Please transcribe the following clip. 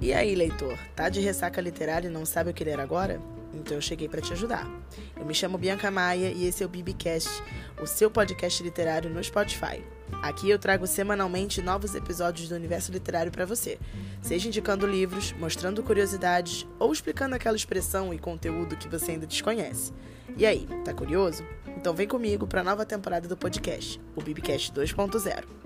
E aí, leitor, tá de ressaca literária e não sabe o que ler agora? Então eu cheguei para te ajudar. Eu me chamo Bianca Maia e esse é o Bibicast, o seu podcast literário no Spotify. Aqui eu trago semanalmente novos episódios do universo literário para você, seja indicando livros, mostrando curiosidades ou explicando aquela expressão e conteúdo que você ainda desconhece. E aí, tá curioso? Então vem comigo para a nova temporada do podcast, o Bibicast 2.0.